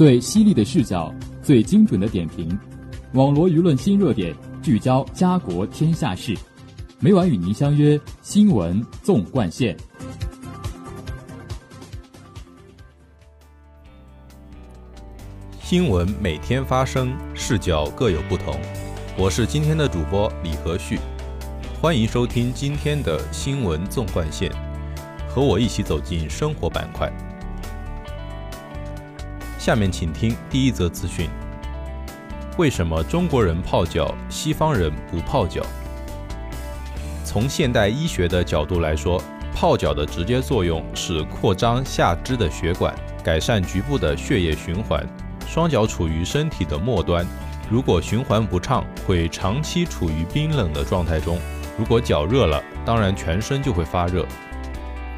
最犀利的视角，最精准的点评，网罗舆论新热点，聚焦家国天下事。每晚与您相约《新闻纵贯线》。新闻每天发生，视角各有不同。我是今天的主播李和旭，欢迎收听今天的《新闻纵贯线》，和我一起走进生活板块。下面请听第一则资讯：为什么中国人泡脚，西方人不泡脚？从现代医学的角度来说，泡脚的直接作用是扩张下肢的血管，改善局部的血液循环。双脚处于身体的末端，如果循环不畅，会长期处于冰冷的状态中。如果脚热了，当然全身就会发热。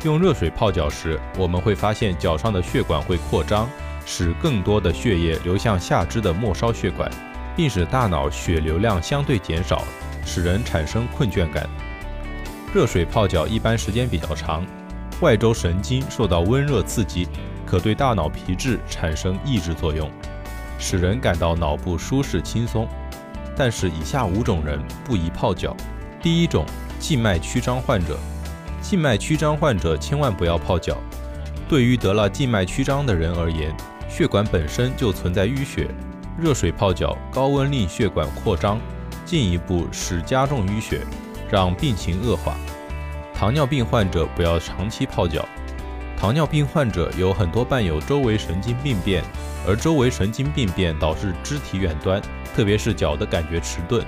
用热水泡脚时，我们会发现脚上的血管会扩张。使更多的血液流向下肢的末梢血管，并使大脑血流量相对减少，使人产生困倦感。热水泡脚一般时间比较长，外周神经受到温热刺激，可对大脑皮质产生抑制作用，使人感到脑部舒适轻松。但是以下五种人不宜泡脚：第一种，静脉曲张患者。静脉曲张患者千万不要泡脚。对于得了静脉曲张的人而言，血管本身就存在淤血，热水泡脚，高温令血管扩张，进一步使加重淤血，让病情恶化。糖尿病患者不要长期泡脚。糖尿病患者有很多伴有周围神经病变，而周围神经病变导致肢体远端，特别是脚的感觉迟钝，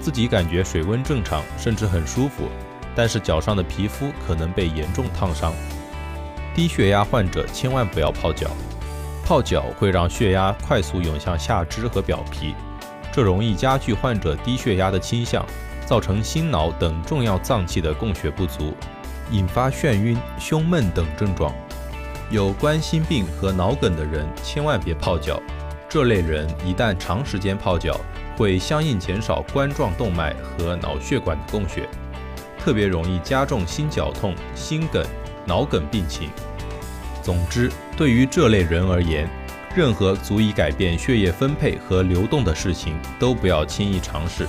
自己感觉水温正常，甚至很舒服，但是脚上的皮肤可能被严重烫伤。低血压患者千万不要泡脚。泡脚会让血压快速涌向下肢和表皮，这容易加剧患者低血压的倾向，造成心脑等重要脏器的供血不足，引发眩晕、胸闷等症状。有冠心病和脑梗的人千万别泡脚，这类人一旦长时间泡脚，会相应减少冠状动脉和脑血管的供血，特别容易加重心绞痛、心梗、脑梗病情。总之，对于这类人而言，任何足以改变血液分配和流动的事情都不要轻易尝试。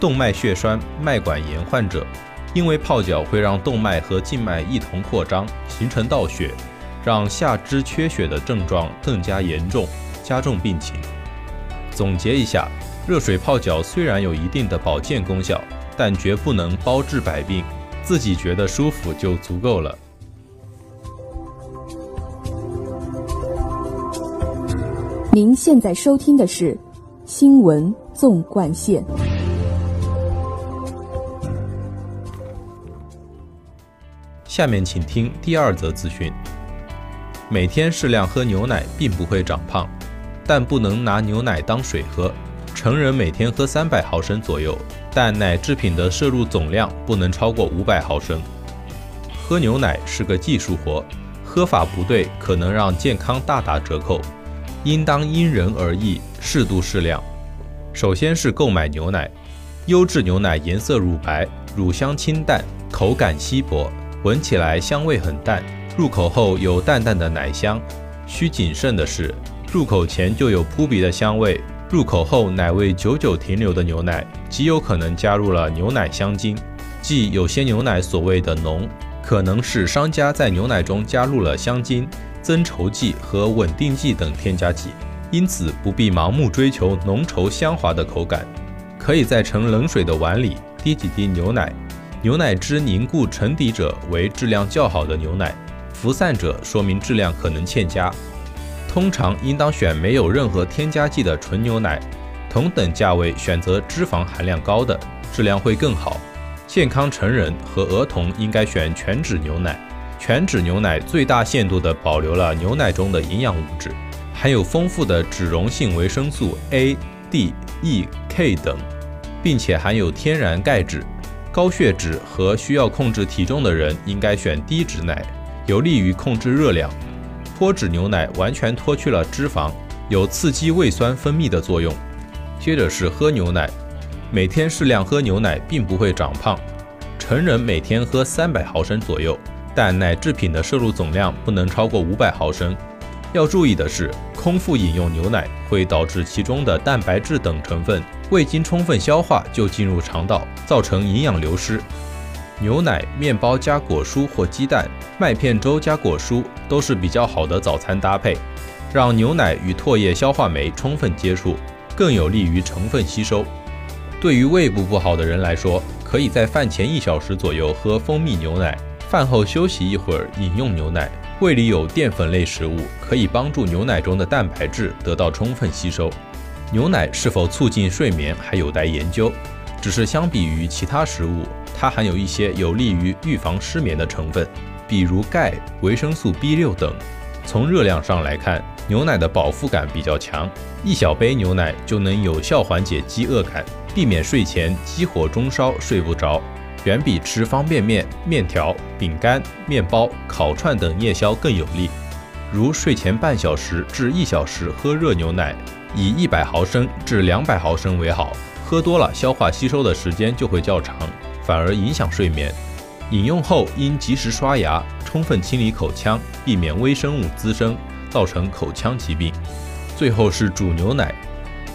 动脉血栓、脉管炎患者，因为泡脚会让动脉和静脉一同扩张，形成倒血，让下肢缺血的症状更加严重，加重病情。总结一下，热水泡脚虽然有一定的保健功效，但绝不能包治百病，自己觉得舒服就足够了。您现在收听的是《新闻纵贯线》。下面请听第二则资讯：每天适量喝牛奶并不会长胖，但不能拿牛奶当水喝。成人每天喝三百毫升左右，但奶制品的摄入总量不能超过五百毫升。喝牛奶是个技术活，喝法不对可能让健康大打折扣。应当因人而异，适度适量。首先是购买牛奶，优质牛奶颜色乳白，乳香清淡，口感稀薄，闻起来香味很淡，入口后有淡淡的奶香。需谨慎的是，入口前就有扑鼻的香味，入口后奶味久久停留的牛奶，极有可能加入了牛奶香精，即有些牛奶所谓的浓，可能是商家在牛奶中加入了香精。增稠剂和稳定剂等添加剂，因此不必盲目追求浓稠香滑的口感。可以在盛冷水的碗里滴几滴牛奶，牛奶汁凝固沉底者为质量较好的牛奶，浮散者说明质量可能欠佳。通常应当选没有任何添加剂的纯牛奶，同等价位选择脂肪含量高的，质量会更好。健康成人和儿童应该选全脂牛奶。全脂牛奶最大限度地保留了牛奶中的营养物质，含有丰富的脂溶性维生素 A、D、E、K 等，并且含有天然钙质。高血脂和需要控制体重的人应该选低脂奶，有利于控制热量。脱脂牛奶完全脱去了脂肪，有刺激胃酸分泌的作用。接着是喝牛奶，每天适量喝牛奶并不会长胖，成人每天喝三百毫升左右。但奶制品的摄入总量不能超过五百毫升。要注意的是，空腹饮用牛奶会导致其中的蛋白质等成分未经充分消化就进入肠道，造成营养流失。牛奶、面包加果蔬或鸡蛋、麦片粥加果蔬都是比较好的早餐搭配，让牛奶与唾液消化酶充分接触，更有利于成分吸收。对于胃部不好的人来说，可以在饭前一小时左右喝蜂蜜牛奶，饭后休息一会儿饮用牛奶。胃里有淀粉类食物，可以帮助牛奶中的蛋白质得到充分吸收。牛奶是否促进睡眠还有待研究，只是相比于其他食物，它含有一些有利于预防失眠的成分，比如钙、维生素 B6 等。从热量上来看，牛奶的饱腹感比较强，一小杯牛奶就能有效缓解饥饿感，避免睡前饥火中烧睡不着。远比吃方便面、面条、饼干、面包、烤串等夜宵更有利。如睡前半小时至一小时喝热牛奶，以一百毫升至两百毫升为好。喝多了，消化吸收的时间就会较长，反而影响睡眠。饮用后应及时刷牙，充分清理口腔，避免微生物滋生，造成口腔疾病。最后是煮牛奶。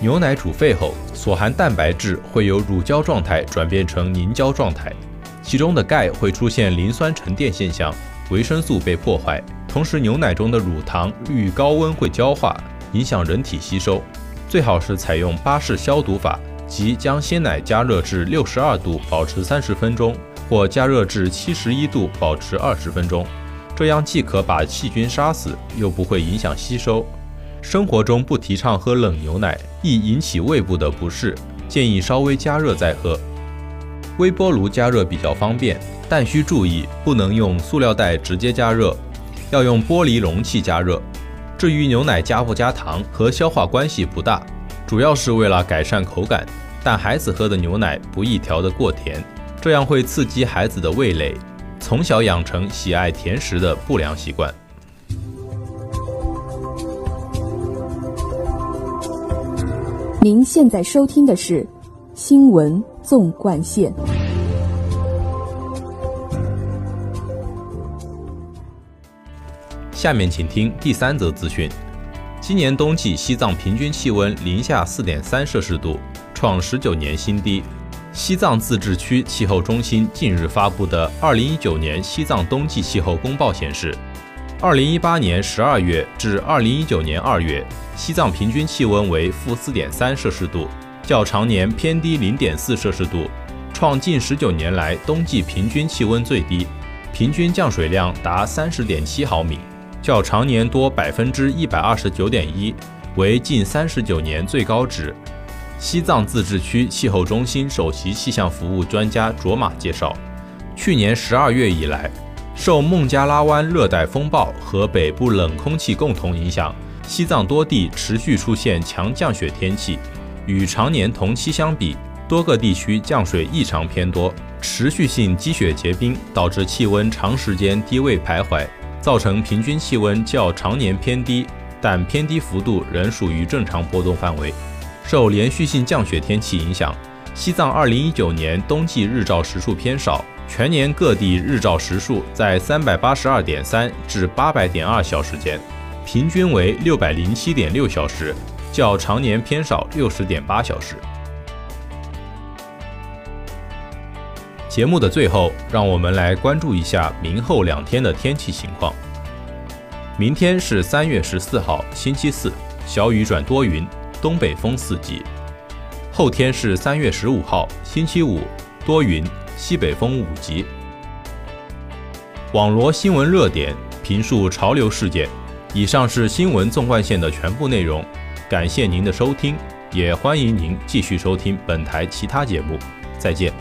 牛奶煮沸后，所含蛋白质会由乳胶状态转变成凝胶状态，其中的钙会出现磷酸沉淀现象，维生素被破坏。同时，牛奶中的乳糖遇高温会焦化，影响人体吸收。最好是采用巴氏消毒法，即将鲜奶加热至六十二度，保持三十分钟，或加热至七十一度，保持二十分钟。这样既可把细菌杀死，又不会影响吸收。生活中不提倡喝冷牛奶，易引起胃部的不适，建议稍微加热再喝。微波炉加热比较方便，但需注意不能用塑料袋直接加热，要用玻璃容器加热。至于牛奶加不加糖，和消化关系不大，主要是为了改善口感。但孩子喝的牛奶不宜调得过甜，这样会刺激孩子的味蕾，从小养成喜爱甜食的不良习惯。您现在收听的是《新闻纵贯线》。下面请听第三则资讯：今年冬季西藏平均气温零下四点三摄氏度，创十九年新低。西藏自治区气候中心近日发布的二零一九年西藏冬季气候公报显示。二零一八年十二月至二零一九年二月，西藏平均气温为负四点三摄氏度，较常年偏低零点四摄氏度，创近十九年来冬季平均气温最低，平均降水量达三十点七毫米，较常年多百分之一百二十九点一，为近三十九年最高值。西藏自治区气候中心首席气象服务专家卓玛介绍，去年十二月以来。受孟加拉湾热带风暴和北部冷空气共同影响，西藏多地持续出现强降雪天气。与常年同期相比，多个地区降水异常偏多，持续性积雪结冰导致气温长时间低位徘徊，造成平均气温较常年偏低，但偏低幅度仍属于正常波动范围。受连续性降雪天气影响，西藏2019年冬季日照时数偏少。全年各地日照时数在三百八十二点三至八百点二小时间，平均为六百零七点六小时，较常年偏少六十点八小时。节目的最后，让我们来关注一下明后两天的天气情况。明天是三月十四号，星期四，小雨转多云，东北风四级。后天是三月十五号，星期五，多云。西北风五级。网罗新闻热点，评述潮流事件。以上是新闻纵贯线的全部内容，感谢您的收听，也欢迎您继续收听本台其他节目。再见。